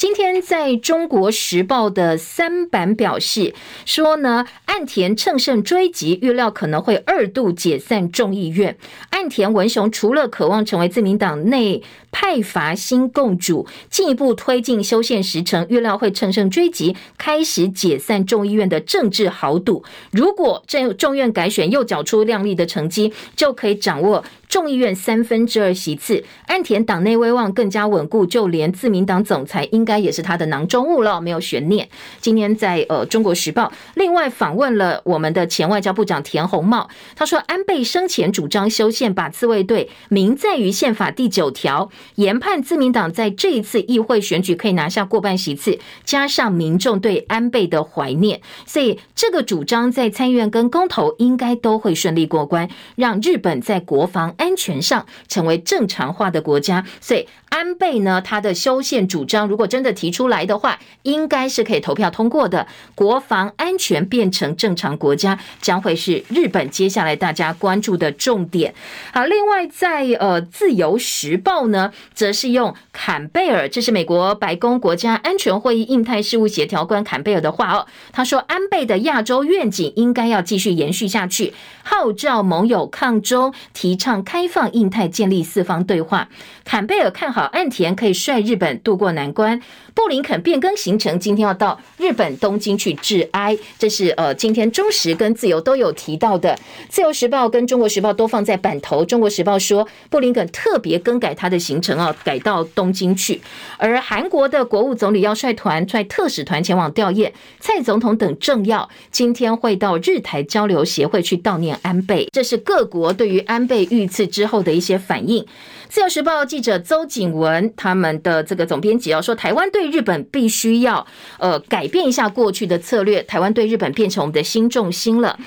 今天在中国时报的三版表示说呢，岸田乘胜追击，预料可能会二度解散众议院。岸田文雄除了渴望成为自民党内派阀新共主，进一步推进修宪时程，预料会乘胜追击，开始解散众议院的政治豪赌。如果这众院改选又缴出亮丽的成绩，就可以掌握。众议院三分之二席次，岸田党内威望更加稳固，就连自民党总裁应该也是他的囊中物了，没有悬念。今天在呃《中国时报》另外访问了我们的前外交部长田宏茂，他说安倍生前主张修宪，把自卫队名在于宪法第九条，研判自民党在这一次议会选举可以拿下过半席次，加上民众对安倍的怀念，所以这个主张在参议院跟公投应该都会顺利过关，让日本在国防。安全上成为正常化的国家，所以安倍呢，他的修宪主张如果真的提出来的话，应该是可以投票通过的。国防安全变成正常国家，将会是日本接下来大家关注的重点。好，另外在呃《自由时报》呢，则是用坎贝尔，这是美国白宫国家安全会议印太事务协调官坎贝尔的话哦，他说安倍的亚洲愿景应该要继续延续下去，号召盟友抗中，提倡。开放印太，建立四方对话。坎贝尔看好岸田可以率日本渡过难关。布林肯变更行程，今天要到日本东京去致哀。这是呃，今天中时跟自由都有提到的。自由时报跟中国时报都放在版头。中国时报说，布林肯特别更改他的行程啊，改到东京去。而韩国的国务总理要率团率特使团前往吊唁，蔡总统等政要今天会到日台交流协会去悼念安倍。这是各国对于安倍遇刺之后的一些反应。自由时报记者邹景文他们的这个总编辑要说，台湾对日本必须要呃改变一下过去的策略，台湾对日本变成我们的新重心了。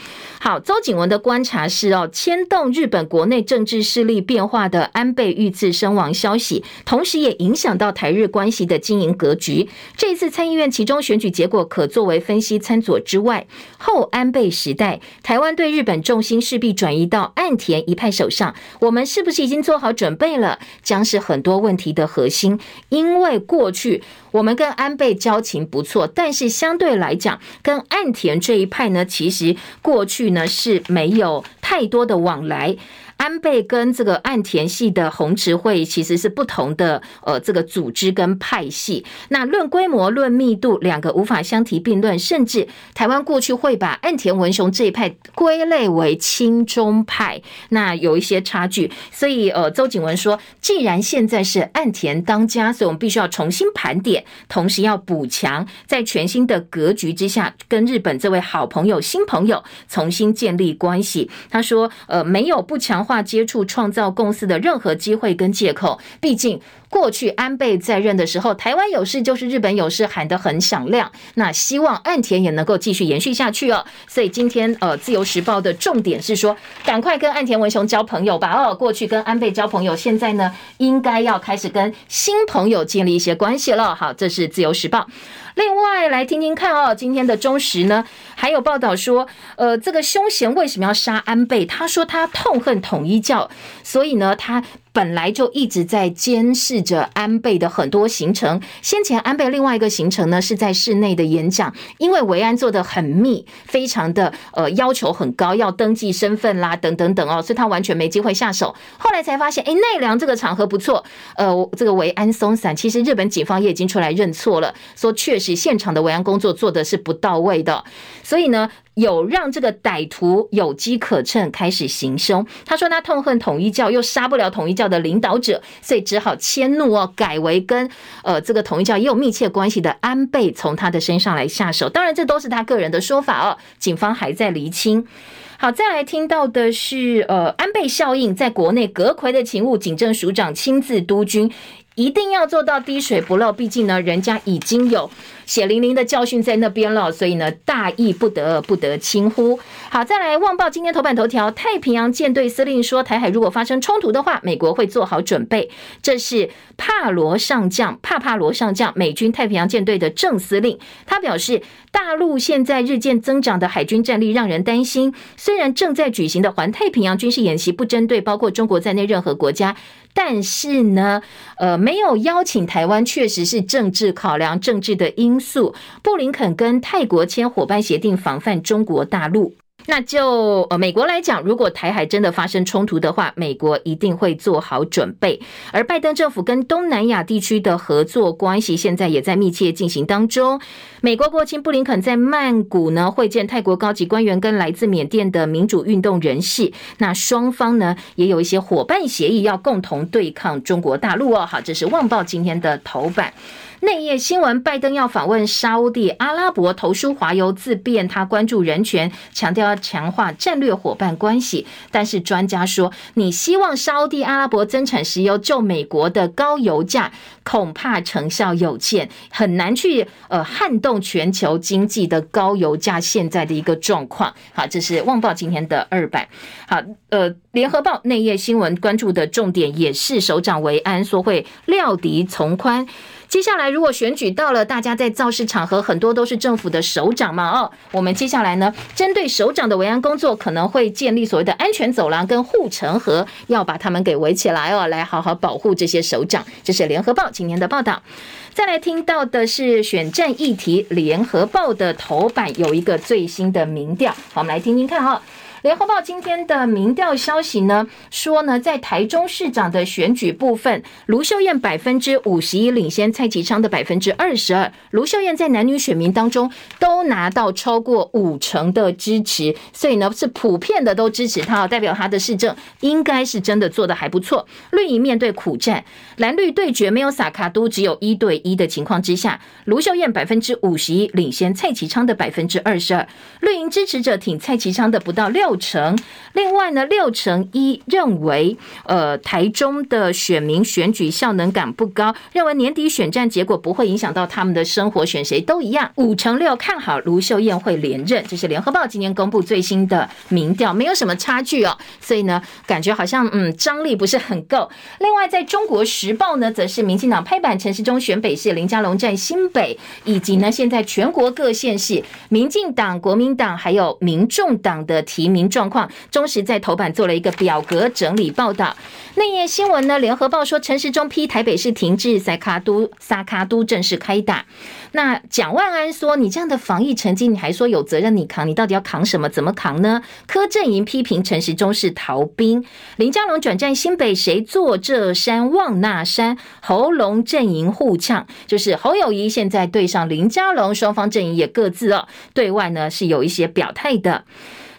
好，邹景文的观察是哦，牵动日本国内政治势力变化的安倍遇刺身亡消息，同时也影响到台日关系的经营格局。这一次参议院其中选举结果可作为分析参佐之外，后安倍时代，台湾对日本重心势必转移到岸田一派手上。我们是不是已经做好准备了？将是很多问题的核心，因为过去。我们跟安倍交情不错，但是相对来讲，跟岸田这一派呢，其实过去呢是没有太多的往来。安倍跟这个岸田系的红池会其实是不同的，呃，这个组织跟派系。那论规模、论密度，两个无法相提并论。甚至台湾过去会把岸田文雄这一派归类为亲中派，那有一些差距。所以，呃，邹景文说，既然现在是岸田当家，所以我们必须要重新盘点，同时要补强，在全新的格局之下，跟日本这位好朋友、新朋友重新建立关系。他说，呃，没有不强化接触、创造公司的任何机会跟借口。毕竟过去安倍在任的时候，台湾有事就是日本有事，喊得很响亮。那希望岸田也能够继续延续下去哦。所以今天呃，《自由时报》的重点是说，赶快跟岸田文雄交朋友吧。哦，过去跟安倍交朋友，现在呢，应该要开始跟新朋友建立一些关系了。好，这是《自由时报》。另外来听听看哦，今天的中时呢，还有报道说，呃，这个凶嫌为什么要杀安倍？他说他痛恨统一教，所以呢，他。本来就一直在监视着安倍的很多行程。先前安倍另外一个行程呢，是在室内的演讲，因为维安做得很密，非常的呃要求很高，要登记身份啦，等等等哦，所以他完全没机会下手。后来才发现，哎，奈良这个场合不错，呃，这个维安松散。其实日本警方也已经出来认错了，说确实现场的维安工作做的是不到位的，所以呢。有让这个歹徒有机可乘，开始行凶。他说他痛恨统一教，又杀不了统一教的领导者，所以只好迁怒哦，改为跟呃这个统一教也有密切关系的安倍从他的身上来下手。当然，这都是他个人的说法哦，警方还在厘清。好，再来听到的是呃安倍效应，在国内阁揆的勤务，警政署长亲自督军。一定要做到滴水不漏。毕竟呢，人家已经有血淋淋的教训在那边了，所以呢，大意不得不得轻忽。好，再来，《旺报》今天头版头条，太平洋舰队司令说，台海如果发生冲突的话，美国会做好准备。这是帕罗上将，帕帕罗上将，美军太平洋舰队的正司令，他表示，大陆现在日渐增长的海军战力让人担心。虽然正在举行的环太平洋军事演习不针对包括中国在内任何国家，但是呢，呃，没有邀请台湾，确实是政治考量、政治的因素。布林肯跟泰国签伙伴协定，防范中国大陆。那就呃，美国来讲，如果台海真的发生冲突的话，美国一定会做好准备。而拜登政府跟东南亚地区的合作关系，现在也在密切进行当中。美国国务卿布林肯在曼谷呢会见泰国高级官员跟来自缅甸的民主运动人士。那双方呢也有一些伙伴协议，要共同对抗中国大陆哦。好，这是《旺报》今天的头版。内页新闻：拜登要访问沙乌地阿拉伯，投书华油自辩，他关注人权，强调要强化战略伙伴关系。但是专家说，你希望沙乌地阿拉伯增产石油救美国的高油价，恐怕成效有限，很难去呃撼动全球经济的高油价现在的一个状况。好，这是《旺报》今天的二版。好，呃，《联合报》内页新闻关注的重点也是首长维安说会料敌从宽。接下来，如果选举到了，大家在造势场合很多都是政府的首长嘛？哦，我们接下来呢，针对首长的维安工作，可能会建立所谓的安全走廊跟护城河，要把他们给围起来哦，来好好保护这些首长。这是联合报今天的报道。再来听到的是选战议题，联合报的头版有一个最新的民调，好，我们来听听看哈。联合报今天的民调消息呢，说呢，在台中市长的选举部分，卢秀燕百分之五十一领先蔡其昌的百分之二十二。卢秀燕在男女选民当中都拿到超过五成的支持，所以呢是普遍的都支持他，代表他的市政应该是真的做得还不错。绿营面对苦战，蓝绿对决没有撒卡都，只有一对一的情况之下，卢秀燕百分之五十一领先蔡其昌的百分之二十二。绿营支持者挺蔡其昌的不到六成，另外呢，六成一认为，呃，台中的选民选举效能感不高，认为年底选战结果不会影响到他们的生活，选谁都一样。五成六看好卢秀燕会连任，这是联合报今年公布最新的民调，没有什么差距哦，所以呢，感觉好像嗯张力不是很够。另外，在中国时报呢，则是民进党拍板城市中选北市，林佳龙战新北，以及呢，现在全国各县市民进党、国民党还有民众党的提名。状况，中时在头版做了一个表格整理报道。内页新闻呢，联合报说陈时中批台北市停滞，塞卡都萨卡都正式开打。那蒋万安说：“你这样的防疫成绩，你还说有责任你扛，你到底要扛什么？怎么扛呢？”柯阵营批评陈时中是逃兵。林佳龙转战新北，谁坐这山望那山？侯龙阵营互呛，就是侯友宜现在对上林佳龙，双方阵营也各自哦对外呢是有一些表态的。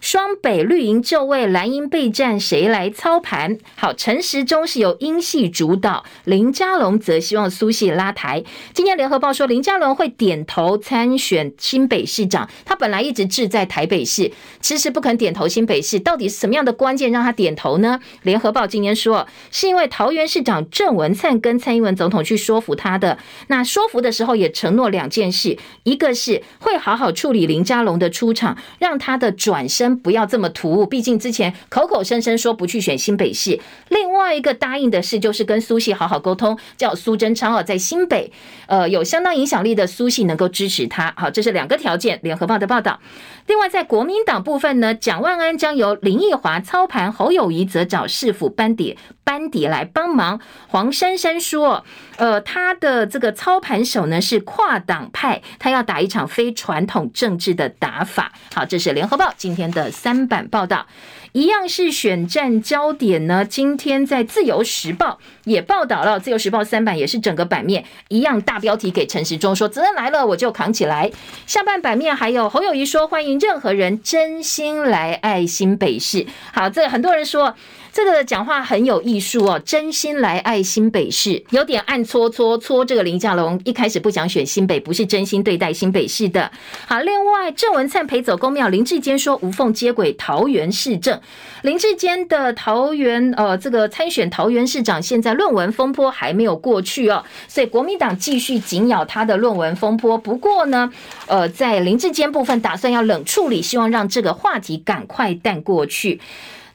双北绿营就位，蓝营备战，谁来操盘？好，陈时中是由英系主导，林佳龙则希望苏系拉台。今天联合报说，林佳龙会点头参选新北市长，他本来一直志在台北市，迟迟不肯点头新北市，到底什么样的关键让他点头呢？联合报今天说，是因为桃园市长郑文灿跟蔡英文总统去说服他的，那说服的时候也承诺两件事，一个是会好好处理林佳龙的出场，让他的转身。不要这么突兀，毕竟之前口口声声说不去选新北市。另外一个答应的事就是跟苏系好好沟通，叫苏贞昌哦，在新北呃有相当影响力的苏系能够支持他。好，这是两个条件。联合报的报道。另外，在国民党部分呢，蒋万安将由林奕华操盘，侯友谊则找市府班底班底来帮忙。黄珊珊说，呃，他的这个操盘手呢是跨党派，他要打一场非传统政治的打法。好，这是联合报今天的。三版报道一样是选战焦点呢。今天在自由时报也报道了，自由时报三版也是整个版面一样大标题给陈时中说责任来了我就扛起来。下半版面还有侯友谊说欢迎任何人真心来爱新北市。好，这很多人说。这个讲话很有艺术哦，真心来爱新北市，有点暗搓搓搓。这个林佳龙一开始不想选新北，不是真心对待新北市的。好，另外郑文灿陪走公庙，林志坚说无缝接轨桃园市政。林志坚的桃园呃，这个参选桃园市长，现在论文风波还没有过去哦，所以国民党继续紧咬他的论文风波。不过呢，呃，在林志坚部分打算要冷处理，希望让这个话题赶快淡过去。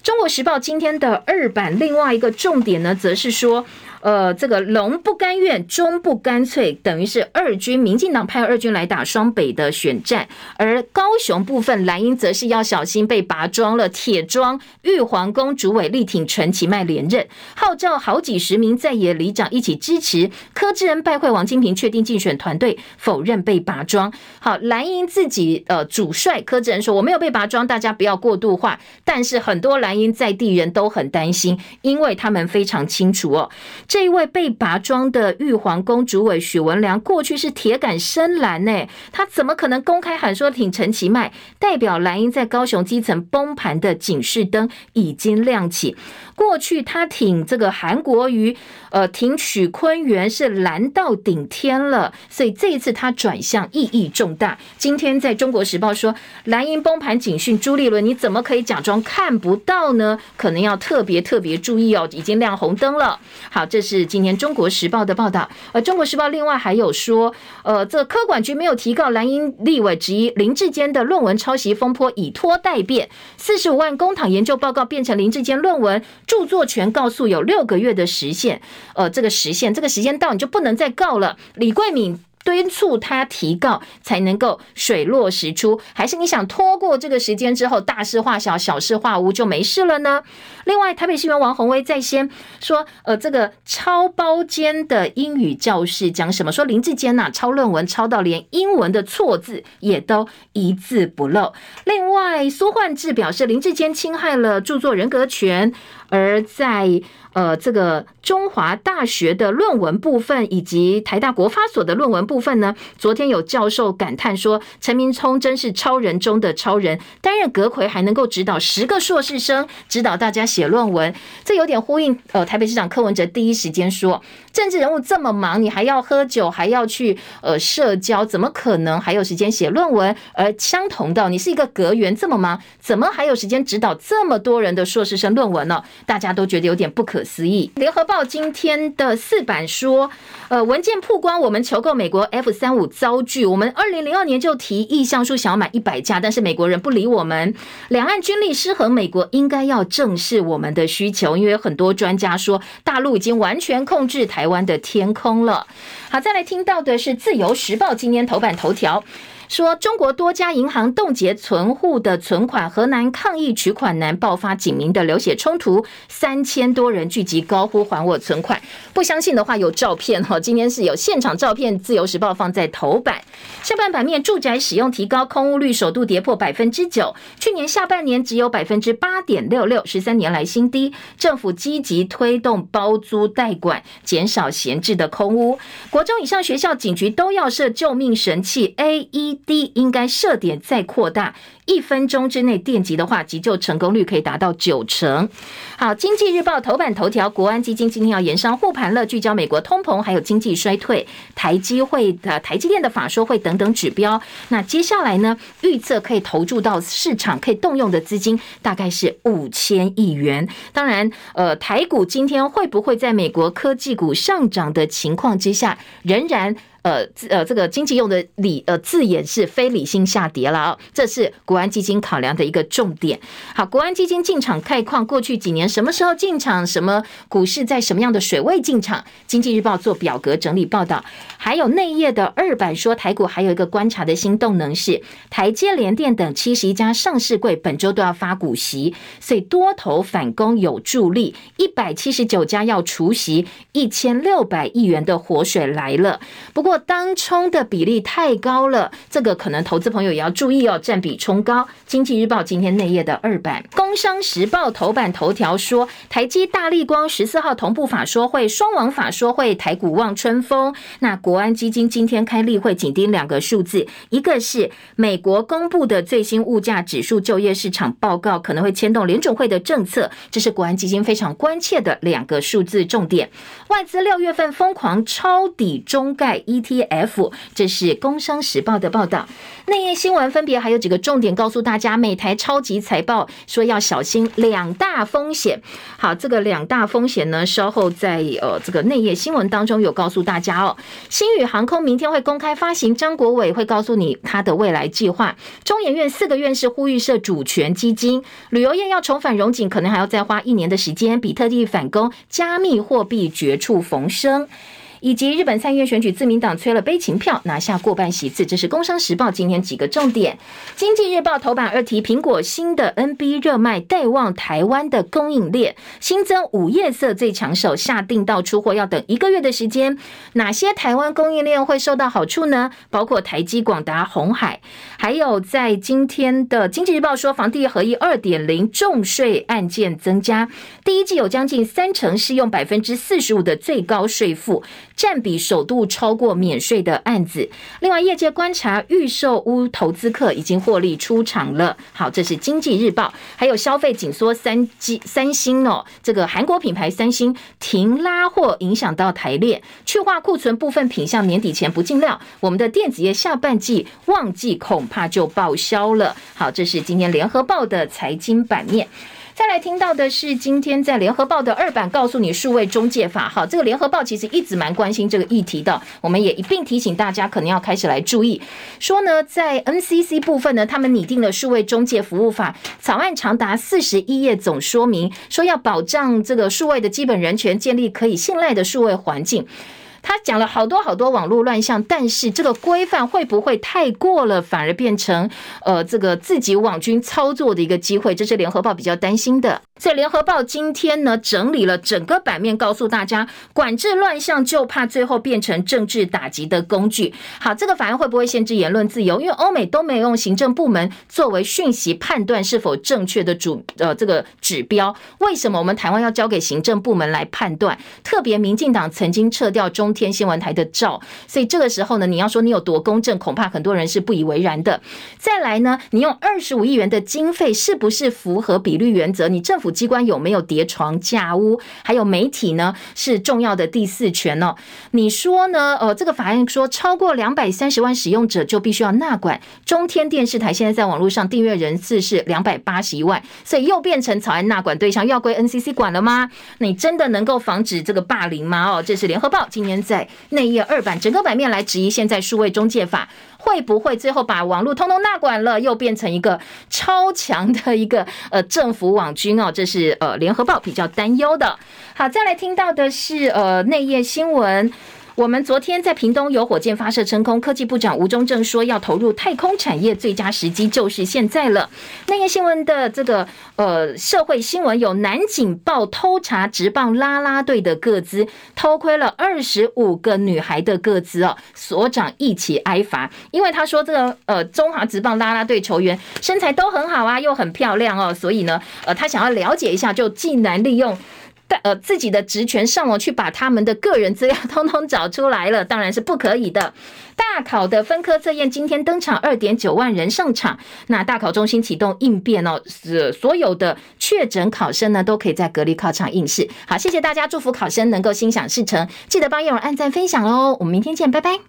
中国时报今天的二版另外一个重点呢，则是说。呃，这个龙不甘愿，中不干脆，等于是二军，民进党派二军来打双北的选战，而高雄部分蓝营则是要小心被拔庄了。铁庄玉皇宫主委力挺陈其迈连任，号召好几十名在野里长一起支持。柯志恩拜会王金平，确定竞选团队，否认被拔庄。好，蓝英自己呃主帅柯志恩说，我没有被拔庄，大家不要过度化。但是很多蓝营在地人都很担心，因为他们非常清楚哦。这一位被拔庄的玉皇宫主委许文良，过去是铁杆深蓝呢，他怎么可能公开喊说挺陈其迈？代表蓝营在高雄基层崩盘的警示灯已经亮起。过去他挺这个韩国瑜，呃，挺许昆源是蓝到顶天了，所以这一次他转向意义重大。今天在中国时报说，蓝营崩盘警讯，朱立伦你怎么可以假装看不到呢？可能要特别特别注意哦，已经亮红灯了。好，这。是今天《中国时报》的报道，而《中国时报》另外还有说，呃，这科管局没有提告蓝营立委之一林志坚的论文抄袭风波以拖待变，四十五万公帑研究报告变成林志坚论文著作权告诉有六个月的时限，呃，这个时限，这个时间到你就不能再告了。李桂敏。敦促他提告才能够水落石出，还是你想拖过这个时间之后大事化小，小事化无就没事了呢？另外，台北新闻王宏威在先说，呃，这个抄包间的英语教室讲什么？说林志坚呐，抄论文抄到连英文的错字也都一字不漏。另外，苏焕智表示林志坚侵害了著作人格权，而在。呃，这个中华大学的论文部分以及台大国发所的论文部分呢，昨天有教授感叹说，陈明聪真是超人中的超人，担任阁魁还能够指导十个硕士生，指导大家写论文，这有点呼应。呃，台北市长柯文哲第一时间说，政治人物这么忙，你还要喝酒，还要去呃社交，怎么可能还有时间写论文？而相同的，你是一个阁员，这么忙，怎么还有时间指导这么多人的硕士生论文呢？大家都觉得有点不可。思议！联合报今天的四版说，呃，文件曝光，我们求购美国 F 三五遭拒。我们二零零二年就提意向书，想要买一百架，但是美国人不理我们。两岸军力失衡，美国应该要正视我们的需求，因为很多专家说，大陆已经完全控制台湾的天空了。好，再来听到的是自由时报今天头版头条。说中国多家银行冻结存户的存款，河南抗疫取款难，爆发警民的流血冲突，三千多人聚集高呼还我存款。不相信的话，有照片哈，今天是有现场照片，自由时报放在头版。下半版面，住宅使用提高，空屋率首度跌破百分之九，去年下半年只有百分之八点六六，十三年来新低。政府积极推动包租代管，减少闲置的空屋。国中以上学校、警局都要设救命神器 A E。D 应该设点再扩大，一分钟之内电击的话，急救成功率可以达到九成。好，经济日报头版头条，国安基金今天要延商护盘了，聚焦美国通膨还有经济衰退，台积会的台积电的法说会等等指标。那接下来呢，预测可以投注到市场可以动用的资金大概是五千亿元。当然，呃，台股今天会不会在美国科技股上涨的情况之下，仍然？呃，呃，这个经济用的理呃字眼是非理性下跌了啊，这是国安基金考量的一个重点。好，国安基金进场概况，过去几年什么时候进场，什么股市在什么样的水位进场？经济日报做表格整理报道，还有内页的二版说，台股还有一个观察的新动能是台积联电等七十一家上市柜本周都要发股息，所以多头反攻有助力，一百七十九家要除息，一千六百亿元的活水来了。不过。过当冲的比例太高了，这个可能投资朋友也要注意哦，占比冲高。经济日报今天内页的二版，工商时报头版头条说，台积大立光十四号同步法说会，双王法说会，台股望春风。那国安基金今天开例会，紧盯两个数字，一个是美国公布的最新物价指数就业市场报告，可能会牵动联准会的政策，这是国安基金非常关切的两个数字重点。外资六月份疯狂抄底中概一 T.F. 这是工商时报的报道。内页新闻分别还有几个重点，告诉大家，美台超级财报说要小心两大风险。好，这个两大风险呢，稍后在呃这个内页新闻当中有告诉大家哦。星宇航空明天会公开发行，张国伟会告诉你他的未来计划。中研院四个院士呼吁设主权基金，旅游业要重返荣景，可能还要再花一年的时间。比特币反攻，加密货币绝处逢生。以及日本参议院选举，自民党催了悲情票，拿下过半席次。这是《工商时报》今天几个重点。《经济日报》头版二题：苹果新的 NB 热卖带旺台湾的供应链，新增五叶色最抢手，下订到出货要等一个月的时间。哪些台湾供应链会受到好处呢？包括台积、广达、红海，还有在今天的《经济日报》说，房地合一二点零重税案件增加，第一季有将近三成适用百分之四十五的最高税负。占比首度超过免税的案子。另外，业界观察预售屋投资客已经获利出场了。好，这是经济日报。还有消费紧缩，三 G 三星哦，这个韩国品牌三星停拉货，影响到台列去化库存，部分品项年底前不进料。我们的电子业下半季旺季恐怕就报销了。好，这是今天联合报的财经版面。再来听到的是今天在联合报的二版告诉你数位中介法，好，这个联合报其实一直蛮关心这个议题的，我们也一并提醒大家，可能要开始来注意。说呢，在 NCC 部分呢，他们拟定了数位中介服务法草案，长达四十一页总说明，说要保障这个数位的基本人权，建立可以信赖的数位环境。他讲了好多好多网络乱象，但是这个规范会不会太过了，反而变成呃这个自己网军操作的一个机会？这是联合报比较担心的。所以联合报今天呢整理了整个版面，告诉大家管制乱象，就怕最后变成政治打击的工具。好，这个法案会不会限制言论自由？因为欧美都没有用行政部门作为讯息判断是否正确的主呃这个指标，为什么我们台湾要交给行政部门来判断？特别民进党曾经撤掉中。中天新闻台的照，所以这个时候呢，你要说你有多公正，恐怕很多人是不以为然的。再来呢，你用二十五亿元的经费，是不是符合比率原则？你政府机关有没有叠床架屋？还有媒体呢，是重要的第四权哦。你说呢？呃，这个法案说超过两百三十万使用者就必须要纳管。中天电视台现在在网络上订阅人次是两百八十一万，所以又变成草案纳管对象，又要归 NCC 管了吗？你真的能够防止这个霸凌吗？哦，这是联合报今年。在内页二版整个版面来质疑，现在数位中介法会不会最后把网络通通纳管了，又变成一个超强的一个呃政府网军哦？这是呃联合报比较担忧的。好，再来听到的是呃内页新闻。我们昨天在屏东有火箭发射升空，科技部长吴宗正说要投入太空产业，最佳时机就是现在了。那个新闻的这个呃社会新闻有南警报偷查职棒啦啦队的个资，偷窥了二十五个女孩的个资哦，所长一起挨罚，因为他说这个呃中华职棒啦啦队球员身材都很好啊，又很漂亮哦，所以呢呃他想要了解一下，就竟然利用。呃，自己的职权上网去把他们的个人资料 通通找出来了，当然是不可以的。大考的分科测验今天登场，二点九万人上场。那大考中心启动应变哦，是所有的确诊考生呢都可以在隔离考场应试。好，谢谢大家，祝福考生能够心想事成。记得帮叶蓉按赞分享哦，我们明天见，拜拜。